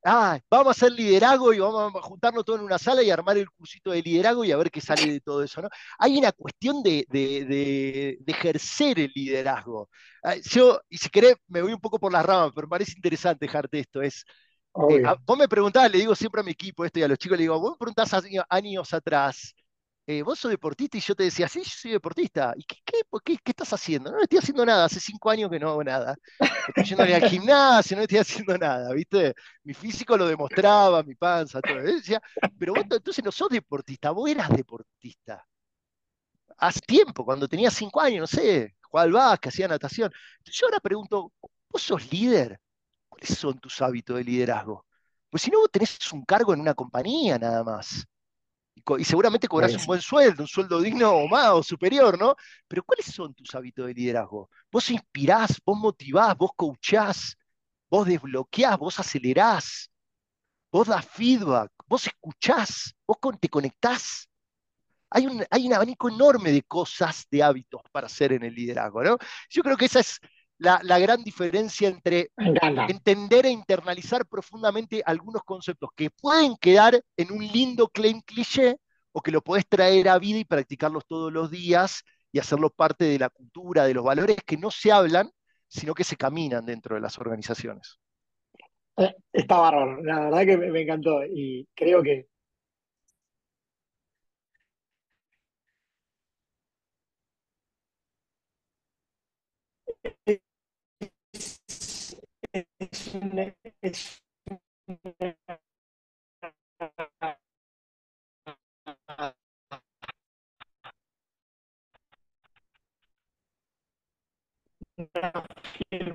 Ah, vamos a hacer liderazgo y vamos a juntarnos todo en una sala y armar el cursito de liderazgo y a ver qué sale de todo eso. ¿no? Hay una cuestión de, de, ejercer el liderazgo. Ah, yo, y si querés, me voy un poco por las ramas, pero me parece interesante dejarte esto. Es, eh, vos me preguntás, le digo siempre a mi equipo esto y a los chicos, le digo, vos me preguntás años, atrás, eh, vos sos deportista y yo te decía, sí, yo soy deportista. ¿Y qué, qué, qué, estás haciendo? No, estoy haciendo nada, hace cinco años que no hago nada. Estoy yendo al gimnasio, no estoy haciendo nada, ¿viste? Mi físico lo demostraba, mi panza, todo. Decía, pero vos entonces no sos deportista, vos eras deportista. Hace tiempo, cuando tenías cinco años, no sé, jugaba al básquet, hacía natación. yo ahora pregunto, ¿vos sos líder? ¿Cuáles son tus hábitos de liderazgo? Pues si no, vos tenés un cargo en una compañía nada más. Y, seguramente cobras un buen sueldo, un sueldo digno o más o superior, ¿no? Pero ¿cuáles son tus hábitos de liderazgo? Vos inspirás, vos motivás, vos coachás, vos desbloqueás, vos acelerás, vos das feedback, vos escuchás, vos te conectás. Hay un, hay un abanico enorme de cosas, de hábitos para hacer en el liderazgo, ¿no? Yo creo que esa es la, gran diferencia entre entender e internalizar profundamente algunos conceptos que pueden quedar en un lindo claim cliché o que lo podés traer a vida y practicarlos todos los días y hacerlo parte de la cultura, de los valores que no se hablan, sino que se caminan dentro de las organizaciones. Eh, está bárbaro, la verdad que me encantó y creo que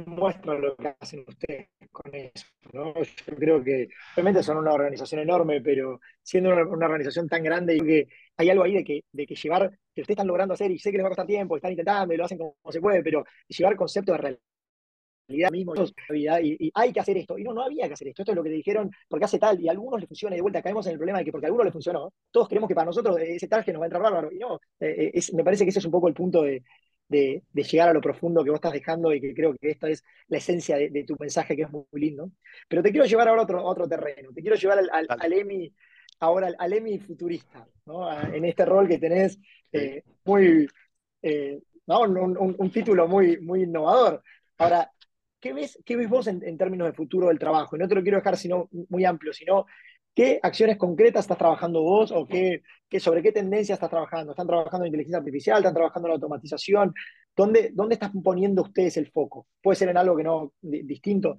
muestra lo que hacen ustedes con eso. ¿no? Yo creo que realmente son una organización enorme, pero siendo una, organización tan grande, que hay algo ahí de que, de que llevar, que ustedes están logrando hacer, y sé que les va a costar tiempo, están intentando y lo hacen como, se puede, pero llevar conceptos de realidad mismo, y, y, hay que hacer esto. Y no, no había que hacer esto. Esto es lo que te dijeron, porque hace tal, y a algunos les funciona, y de vuelta caemos en el problema de que porque a algunos les funcionó, todos creemos que para nosotros ese tal que nos va a entrar bárbaro. Y no, eh, eh, me parece que ese es un poco el punto de, de, llegar a lo profundo que vos estás dejando y que creo que esta es la esencia de, tu mensaje que es muy, lindo. Pero te quiero llevar ahora a otro, otro terreno, te quiero llevar al, al, EMI, ahora al, EMI futurista, en este rol que tenés eh, muy, eh, un, título muy, muy innovador. Ahora, ¿qué ves, qué ves vos en, términos de futuro del trabajo? Y no te lo quiero dejar sino, muy amplio, sino ¿Qué acciones concretas estás trabajando vos o qué, sobre qué tendencia estás trabajando? ¿Están trabajando en inteligencia artificial? ¿Están trabajando en automatización? ¿Dónde, dónde están poniendo ustedes el foco? ¿Puede ser en algo que no distinto?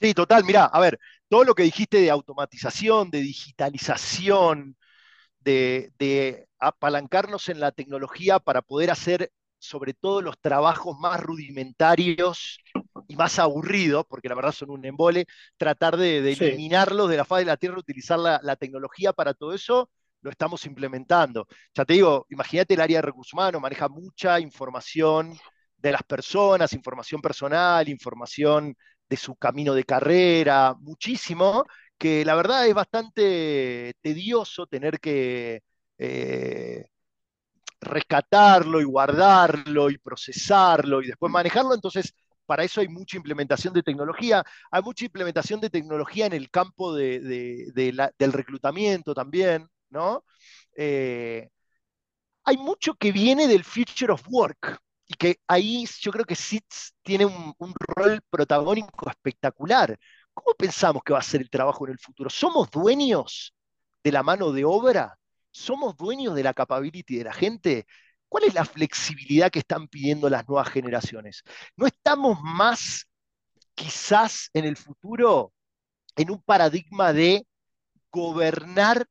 Sí, total. Mira, a ver, todo lo que dijiste de automatización, de digitalización, de apalancarnos en la tecnología para poder hacer sobre todo los trabajos más rudimentarios y más aburridos, porque la verdad son un embole, tratar de, eliminarlos de la faz de la Tierra, utilizar la, tecnología para todo eso, lo estamos implementando. Ya te digo, imagínate el área de recursos humanos, maneja mucha información de las personas, información personal, información de su camino de carrera, muchísimo, que la verdad es bastante tedioso tener que eh, rescatarlo y guardarlo y procesarlo y después manejarlo. Entonces, para eso hay mucha implementación de tecnología. Hay mucha implementación de tecnología en el campo del reclutamiento también, ¿no? Eh, hay mucho que viene del Future of Work y que ahí yo creo que SITS tiene un, un rol protagónico espectacular. ¿Cómo pensamos que va a ser el trabajo en el futuro? ¿Somos dueños de la mano de obra? ¿Somos dueños de la capability de la gente? ¿Cuál es la flexibilidad que están pidiendo las nuevas generaciones? ¿No estamos más quizás en el futuro en un paradigma de gobernar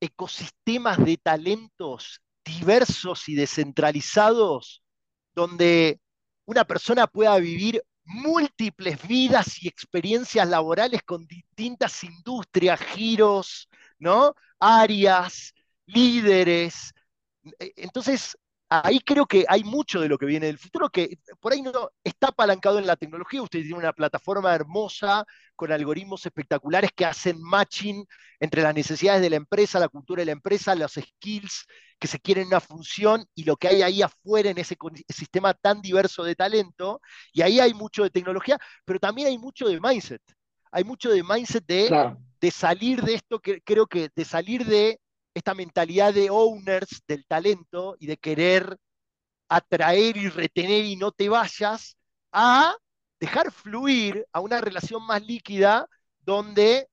ecosistemas de talentos diversos y descentralizados donde una persona pueda vivir múltiples vidas y experiencias laborales con distintas industrias, giros, ¿no? Áreas, líderes. E, entonces, ahí creo que hay mucho de lo que viene del futuro que por ahí no está apalancado en la tecnología. Usted tiene una plataforma hermosa con algoritmos espectaculares que hacen matching entre las necesidades de la empresa, la cultura de la empresa, los skills que se quieren en una función y lo que hay ahí afuera en ese sistema tan diverso de talento. Y ahí hay mucho de tecnología, pero también hay mucho de mindset. Hay mucho de mindset de de salir de esto, que, creo que de salir de esta mentalidad de owners del talento y de querer atraer y retener y no te vayas, a dejar fluir a una relación más líquida donde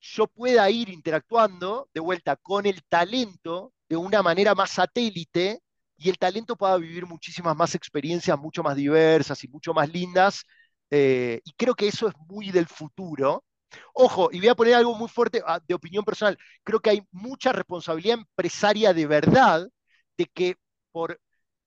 yo pueda ir interactuando de vuelta con el talento de una manera más satélite y el talento pueda vivir muchísimas más experiencias, mucho más diversas y mucho más lindas. Eh, y creo que eso es muy del futuro. Ojo, y voy a poner algo muy fuerte ah, de opinión personal. Creo que hay mucha responsabilidad empresaria de verdad de que por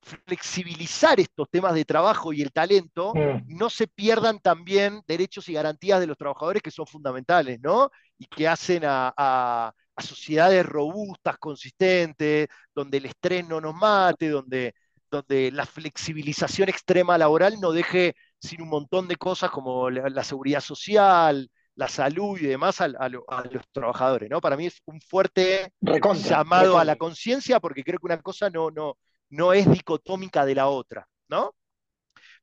flexibilizar estos temas de trabajo y el talento, mm. no se pierdan también derechos y garantías de los trabajadores que son fundamentales, ¿no? Y que hacen a, sociedades robustas, consistentes, donde el estrés no nos mate, donde, donde la flexibilización extrema laboral no deje sin un montón de cosas como la seguridad social, la salud y demás a, los trabajadores, ¿no? Para mí es un fuerte llamado a la conciencia porque creo que una cosa no, no, no es dicotómica de la otra, ¿no?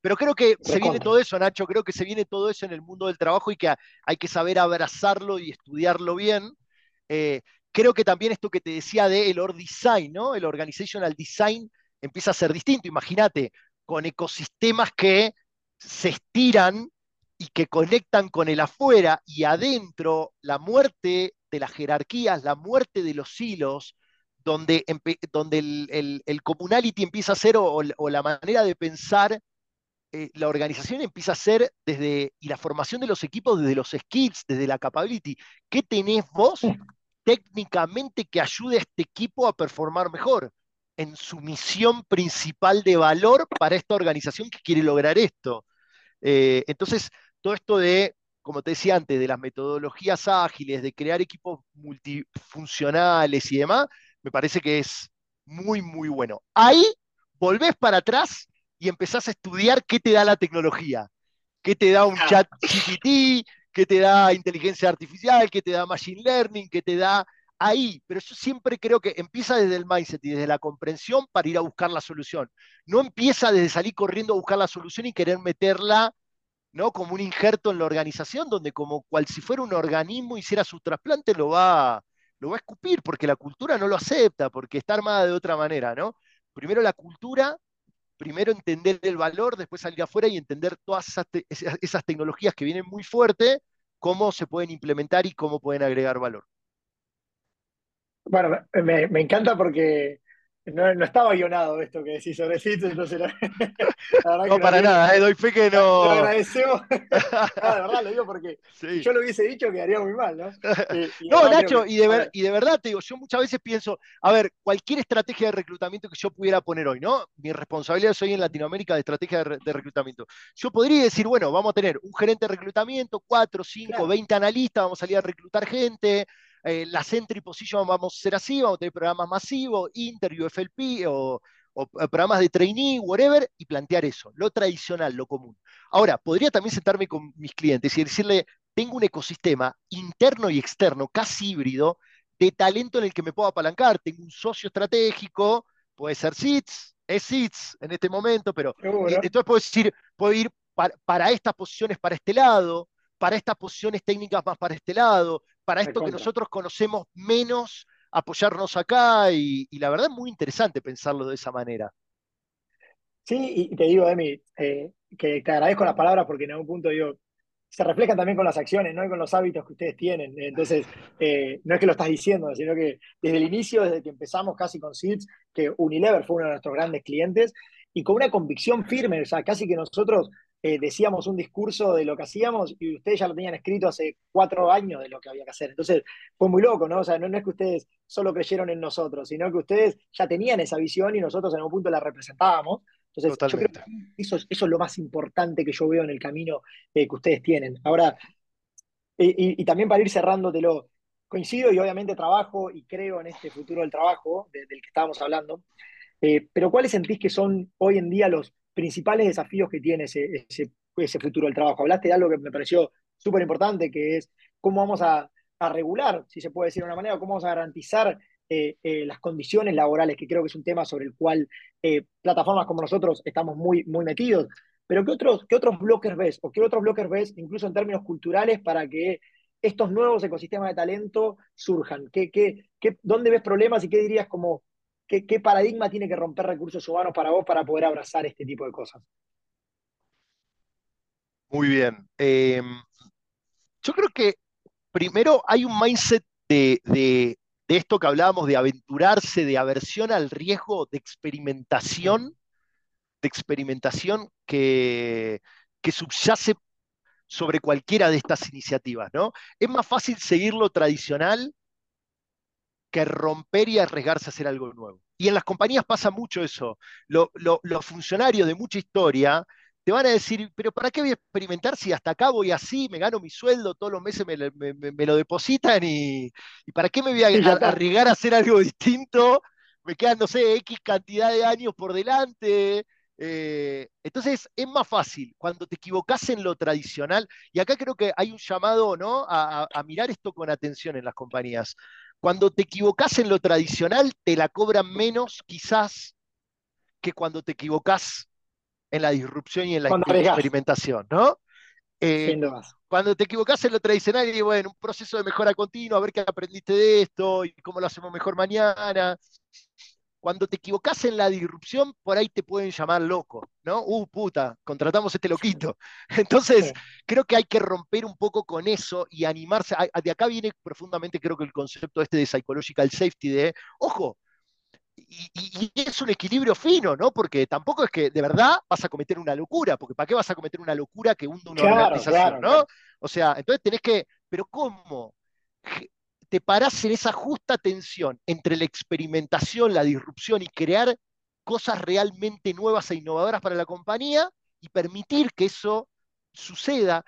Pero creo que se viene todo eso, Nacho, creo que se viene todo eso en el mundo del trabajo y que hay que saber abrazarlo y estudiarlo bien. Eh, creo que también esto que te decía de el org design, ¿no? El organizational design empieza a ser distinto. Imagínate, con ecosistemas que se estiran y que conectan con el afuera y adentro, la muerte de las jerarquías, la muerte de los hilos, donde, donde el, el, communality empieza a ser o, la manera de pensar eh, la organización empieza a ser desde, y la formación de los equipos desde los skills, desde la capability. ¿Qué tenés vos técnicamente que ayude a este equipo a performar mejor en su misión principal de valor para esta organización que quiere lograr esto? Eh, entonces, todo esto de, como te decía antes, de las metodologías ágiles, de crear equipos multifuncionales y demás, me parece que es muy, muy bueno. Ahí volvés para atrás y empezás a estudiar qué te da la tecnología, qué te da un chat GPT, qué te da inteligencia artificial, qué te da machine learning, qué te da ahí. Pero yo siempre creo que empieza desde el mindset y desde la comprensión para ir a buscar la solución. No empieza desde salir corriendo a buscar la solución y querer meterla ¿no? como un injerto en la organización, donde como cual si fuera un organismo hiciera su trasplante, lo va, lo va a escupir, porque la cultura no lo acepta, porque está armada de otra manera, ¿no? Primero la cultura primero entender el valor, después salir afuera y entender todas esas, tecnologías que vienen muy fuerte, cómo se pueden implementar y cómo pueden agregar valor. Bueno, me, encanta porque no, estaba guionado esto que decís sobre CITES, entonces no, para nada, eh, doy fe que no. Lo agradecemos. De verdad lo digo porque si yo lo hubiese dicho quedaría muy mal, ¿no? no, Nacho, y, de y de verdad te digo, yo muchas veces pienso, a ver, cualquier estrategia de reclutamiento que yo pudiera poner hoy, ¿no? Mi responsabilidad es hoy en Latinoamérica de estrategia de, reclutamiento. Yo podría decir, bueno, vamos a tener un gerente de reclutamiento, cuatro, cinco, veinte analistas, vamos a salir a reclutar gente, eh, la Century Position vamos a ser así, vamos a tener programas masivos, Interview, FLP o, o, programas de trainee, whatever, y plantear eso, lo tradicional, lo común. Ahora, podría también sentarme con mis clientes y decirle, tengo un ecosistema interno y externo, casi híbrido, de talento en el que me puedo apalancar. Tengo un socio estratégico, puede ser SITS, es SITS en este momento, pero entonces puedo decir, puedo ir para, para estas posiciones para este lado, para estas posiciones técnicas más para este lado, para esto que nosotros conocemos menos, apoyarnos acá y, la verdad es muy interesante pensarlo de esa manera. Sí, y te digo, Emi, eh, que te agradezco las palabras porque en algún punto digo, se reflejan también con las acciones, ¿no? Y con los hábitos que ustedes tienen. Entonces, eh, no es que lo estás diciendo, sino que desde el inicio, desde que empezamos casi con SEEDS, que Unilever fue uno de nuestros grandes clientes, y con una convicción firme, o sea, casi que nosotros eh, decíamos un discurso de lo que hacíamos y ustedes ya lo tenían escrito hace cuatro años de lo que había que hacer. Entonces fue muy loco, ¿no? O sea, no, es que ustedes solo creyeron en nosotros, sino que ustedes ya tenían esa visión y nosotros en algún punto la representábamos. Entonces, yo creo que eso, eso, es lo más importante que yo veo en el camino eh, que ustedes tienen. Ahora, y, también para ir cerrándotelo, coincido y obviamente trabajo y creo en este futuro del trabajo del que estábamos hablando, eh, pero ¿cuáles sentís que son hoy en día los principales desafíos que tiene ese, ese, futuro del trabajo. Hablaste de algo que me pareció súper importante, que es cómo vamos a, regular, si se puede decir de una manera, cómo vamos a garantizar eh, eh, las condiciones laborales, que creo que es un tema sobre el cual eh, plataformas como nosotros estamos muy, muy metidos. Pero ¿qué otros, ¿qué otros bloques ves? ¿O qué otros bloques ves, incluso en términos culturales, para que estos nuevos ecosistemas de talento surjan? ¿Qué, qué, ¿Dónde ves problemas y qué dirías como ¿Qué, paradigma tiene que romper recursos humanos para vos para poder abrazar este tipo de cosas? Muy bien. Em, yo creo que primero hay un mindset de, esto que hablábamos, de aventurarse, de aversión al riesgo, de experimentación, de experimentación que, que subyace sobre cualquiera de estas iniciativas, ¿no? Es más fácil seguir lo tradicional que romper y arriesgarse a hacer algo nuevo. Y en las compañías pasa mucho eso. los funcionarios de mucha historia te van a decir, pero ¿para qué voy a experimentar si hasta acá voy así, me gano mi sueldo, todos los meses me, lo depositan y, ¿para qué me voy a, arriesgar a hacer algo distinto? Me quedan, no sé, X cantidad de años por delante. Eh, entonces es más fácil cuando te equivocas en lo tradicional, y acá creo que hay un llamado ¿no? a mirar esto con atención en las compañías. Cuando te equivocas en lo tradicional, te la cobran menos quizás que cuando te equivocás en la disrupción y en la experimentación, ¿no? Eh, cuando te equivocás en lo tradicional, y bueno, un proceso de mejora continua, a ver qué aprendiste de esto y cómo lo hacemos mejor mañana. Cuando te equivocás en la disrupción, por ahí te pueden llamar loco, ¿no? Uh, puta, contratamos a este loquito. Entonces, creo que hay que romper un poco con eso y animarse. De acá viene profundamente, creo que el concepto este de psychological safety, de, ojo, y, es un equilibrio fino, ¿no? Porque tampoco es que de verdad vas a cometer una locura, porque ¿para qué vas a cometer una locura que hunda una organización, ¿no? O sea, entonces tenés que, pero ¿cómo? Te parás en esa justa tensión entre la experimentación, la disrupción y crear cosas realmente nuevas e innovadoras para la compañía y permitir que eso suceda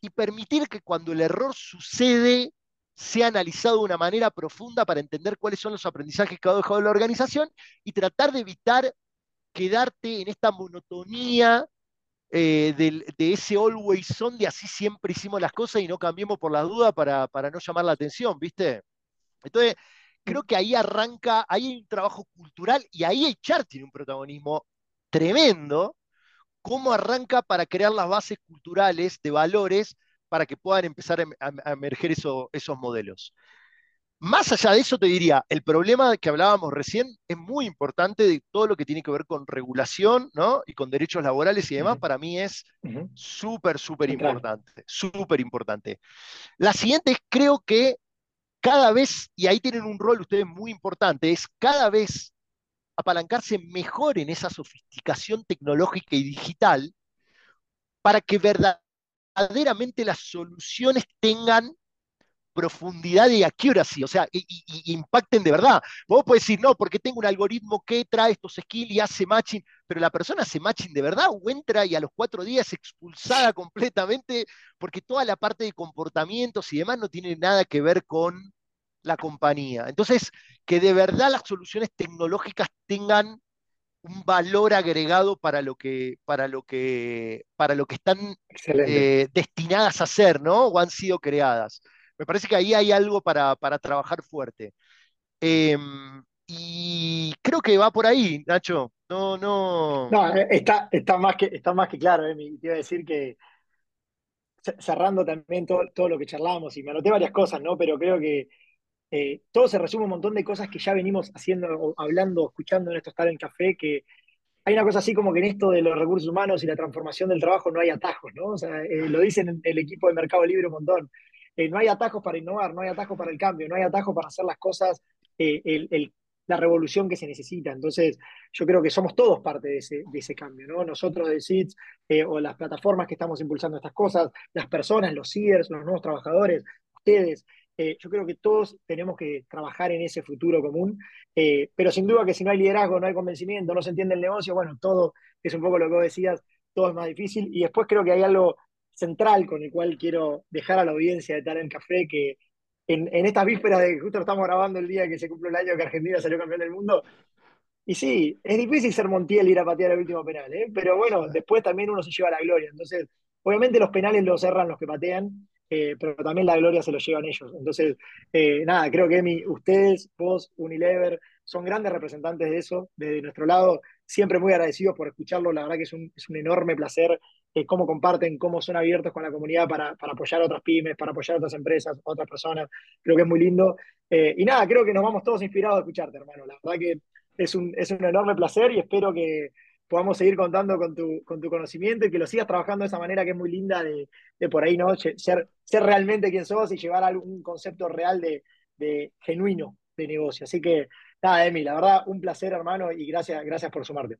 y permitir que cuando el error sucede sea analizado de una manera profunda para entender cuáles son los aprendizajes que ha dejado la organización y tratar de evitar quedarte en esta monotonía eh, de, ese always on de así siempre hicimos las cosas y no cambiemos por la duda para, no llamar la atención, ¿viste? Entonces, creo que ahí arranca, ahí hay un trabajo cultural y ahí Char tiene un protagonismo tremendo, cómo arranca para crear las bases culturales de valores para que puedan empezar a, emerger esos modelos. Más allá de eso, te diría, el problema que hablábamos recién es muy importante de todo lo que tiene que ver con regulación ¿no? y con derechos laborales y demás, para mí es súper, súper importante, súper importante. La siguiente es, creo que cada vez, y ahí tienen un rol ustedes muy importante, es cada vez apalancarse mejor en esa sofisticación tecnológica y digital para que verdaderamente las soluciones tengan profundidad y accuracy, o sea, y, impacten de verdad. Vos podés decir, no, porque tengo un algoritmo que trae estos skills y hace matching, pero la persona hace matching de verdad o entra y a los cuatro días es expulsada completamente porque toda la parte de comportamientos y demás no tiene nada que ver con la compañía. Entonces, que de verdad las soluciones tecnológicas tengan un valor agregado para lo que, para lo que, para lo que están eh, destinadas a ser, ¿no? O han sido creadas. Me parece que ahí hay algo para, trabajar fuerte. Em, y creo que va por ahí, Nacho. No, no. No, eh, está, está, más, que, está más que claro, eh. Te iba a decir que cerrando también todo, todo lo que charlamos, y me anoté varias cosas, ¿no? Pero creo que eh, todo se resume un montón de cosas que ya venimos haciendo, hablando, escuchando en estos en Café, que hay una cosa así como que en esto de los recursos humanos y la transformación del trabajo no hay atajos, ¿no? O sea, eh, lo dicen en el equipo de Mercado Libre un montón. Eh, no hay atajos para innovar, no hay atajos para el cambio, no hay atajos para hacer las cosas, la revolución que se necesita. Entonces, yo creo que somos todos parte de ese, cambio, ¿no? Nosotros de SITS o las plataformas que estamos impulsando estas cosas, las personas, los CIERS, los nuevos trabajadores, ustedes. Eh, yo creo que todos tenemos que trabajar en ese futuro común, eh, pero sin duda que si no hay liderazgo, no hay convencimiento, no se entiende el negocio, bueno, todo es un poco lo que vos decías, todo es más difícil. Y después creo que hay algo central con el cual quiero dejar a la audiencia de en Café, que en, en estas vísperas de que justo estamos grabando el día que se cumple el año que Argentina salió campeón del mundo, y sí, es difícil ser Montiel y ir a patear el último penal, ¿eh? pero bueno, después también uno se lleva la gloria. Entonces, obviamente los penales los cerran los que patean, eh, pero también la gloria se lo llevan ellos. Entonces, eh, nada, creo que Emi, ustedes, vos, Unilever, son grandes representantes de eso, desde nuestro lado, siempre muy agradecidos por escucharlo, la verdad que es un, enorme placer eh, cómo comparten, cómo son abiertos con la comunidad para, apoyar a otras pymes, para apoyar a otras empresas, a otras personas, creo que es muy lindo. y nada, creo que nos vamos todos inspirados a escucharte, hermano, la verdad que es un, es un enorme placer y espero que, podamos seguir contando con tu, con tu conocimiento y que lo sigas trabajando de esa manera que es muy linda de, por ahí, ¿no? Ser, ser realmente quien sos y llevar algún concepto real de, genuino de negocio. Así que, nada, Emi, la verdad, un placer, hermano, y gracias, gracias por sumarte.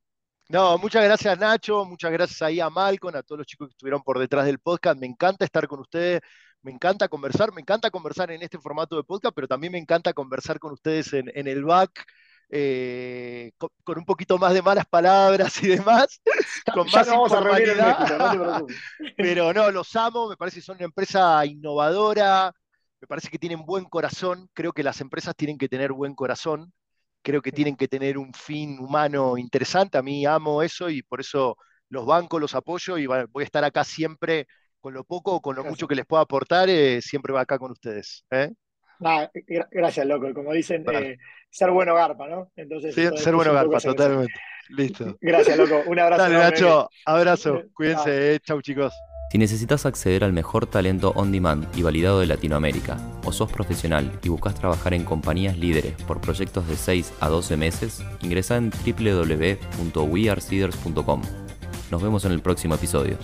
No, muchas gracias Nacho, muchas gracias ahí a Malcolm, a todos los chicos que estuvieron por detrás del podcast. Me encanta estar con ustedes, me encanta conversar, me encanta conversar en este formato de podcast, pero también me encanta conversar con ustedes en, en el back. Eh, con, un poquito más de malas palabras y demás, con más informalidad. Pero no, los amo, me parece que son una empresa innovadora, me parece que tienen buen corazón, creo que las empresas tienen que tener buen corazón, creo que tienen que tener un fin humano interesante, a mí amo eso y por eso los banco, los apoyo y voy a estar acá siempre con lo poco o con lo mucho que les pueda aportar, eh, siempre va acá con ustedes. ¿eh? gracias, loco. Como dicen, eh, ser bueno garpa, ¿no? Entonces, ser bueno garpa, totalmente. Listo. Gracias, loco. Un abrazo. Dale. Nacho. Abrazo. Cuídense. eh. Chau, chicos. Si necesitas acceder al mejor talento on demand y validado de Latinoamérica, o sos profesional y buscas trabajar en compañías líderes por proyectos de 6 a 12 meses, ingresa en www.wearseeders.com. Nos vemos en el próximo episodio.